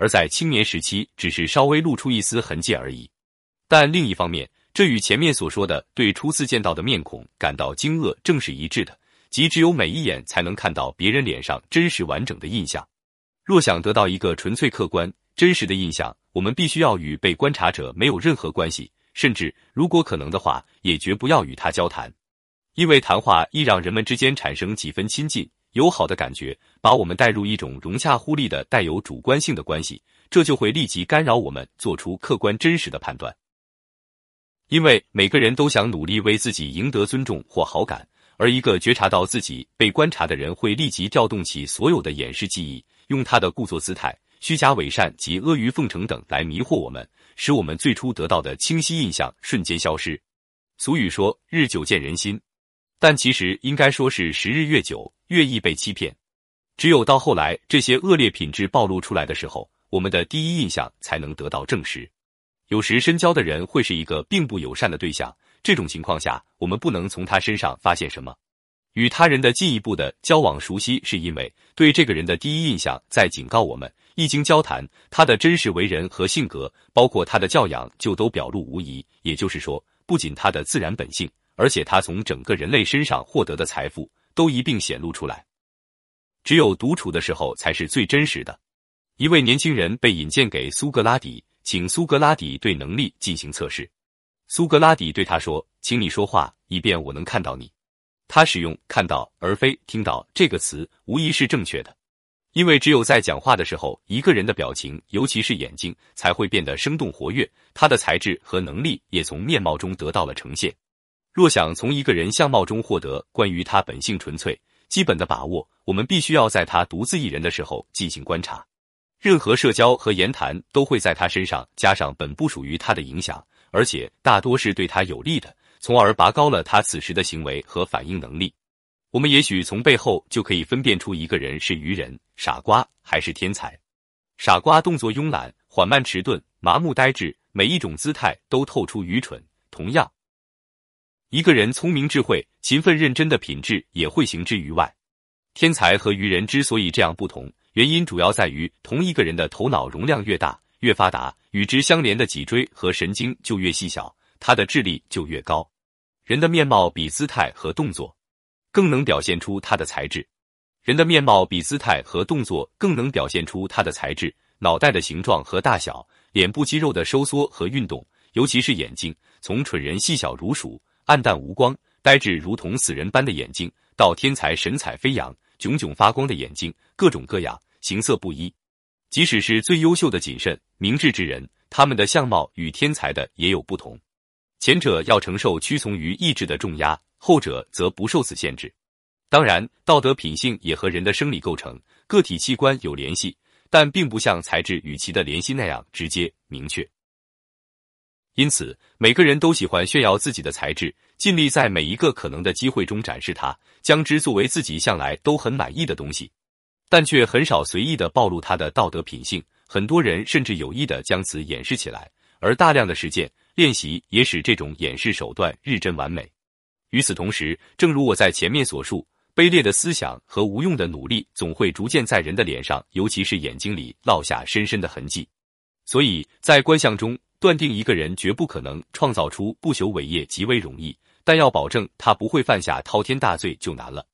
而在青年时期只是稍微露出一丝痕迹而已。但另一方面，这与前面所说的对初次见到的面孔感到惊愕正是一致的，即只有每一眼才能看到别人脸上真实完整的印象。若想得到一个纯粹客观、真实的印象，我们必须要与被观察者没有任何关系，甚至如果可能的话，也绝不要与他交谈，因为谈话易让人们之间产生几分亲近、友好的感觉，把我们带入一种融洽互利的带有主观性的关系，这就会立即干扰我们做出客观真实的判断。因为每个人都想努力为自己赢得尊重或好感，而一个觉察到自己被观察的人，会立即调动起所有的掩饰记忆，用他的故作姿态、虚假伪善及阿谀奉承等来迷惑我们，使我们最初得到的清晰印象瞬间消失。俗语说“日久见人心”，但其实应该说是时日越久越易被欺骗。只有到后来这些恶劣品质暴露出来的时候，我们的第一印象才能得到证实。有时深交的人会是一个并不友善的对象，这种情况下，我们不能从他身上发现什么。与他人的进一步的交往熟悉，是因为对这个人的第一印象在警告我们，一经交谈，他的真实为人和性格，包括他的教养，就都表露无遗。也就是说，不仅他的自然本性，而且他从整个人类身上获得的财富，都一并显露出来。只有独处的时候，才是最真实的。一位年轻人被引荐给苏格拉底。请苏格拉底对能力进行测试。苏格拉底对他说：“请你说话，以便我能看到你。”他使用“看到”而非“听到”这个词，无疑是正确的。因为只有在讲话的时候，一个人的表情，尤其是眼睛，才会变得生动活跃，他的才智和能力也从面貌中得到了呈现。若想从一个人相貌中获得关于他本性纯粹、基本的把握，我们必须要在他独自一人的时候进行观察。任何社交和言谈都会在他身上加上本不属于他的影响，而且大多是对他有利的，从而拔高了他此时的行为和反应能力。我们也许从背后就可以分辨出一个人是愚人、傻瓜还是天才。傻瓜动作慵懒、缓慢、迟钝、麻木、呆滞，每一种姿态都透出愚蠢。同样，一个人聪明、智慧、勤奋、认真的品质也会行之于外。天才和愚人之所以这样不同。原因主要在于，同一个人的头脑容量越大、越发达，与之相连的脊椎和神经就越细小，他的智力就越高。人的面貌比姿态和动作更能表现出他的才智。人的面貌比姿态和动作更能表现出他的才智。脑袋的形状和大小，脸部肌肉的收缩和运动，尤其是眼睛，从蠢人细小如鼠、暗淡无光、呆滞如同死人般的眼睛，到天才神采飞扬。炯炯发光的眼睛，各种各样，形色不一。即使是最优秀的谨慎、明智之人，他们的相貌与天才的也有不同。前者要承受屈从于意志的重压，后者则不受此限制。当然，道德品性也和人的生理构成、个体器官有联系，但并不像才智与其的联系那样直接明确。因此，每个人都喜欢炫耀自己的才智，尽力在每一个可能的机会中展示它，将之作为自己向来都很满意的东西，但却很少随意的暴露他的道德品性。很多人甚至有意的将此掩饰起来，而大量的实践练习也使这种掩饰手段日臻完美。与此同时，正如我在前面所述，卑劣的思想和无用的努力总会逐渐在人的脸上，尤其是眼睛里烙下深深的痕迹。所以在观相中。断定一个人绝不可能创造出不朽伟业极为容易，但要保证他不会犯下滔天大罪就难了。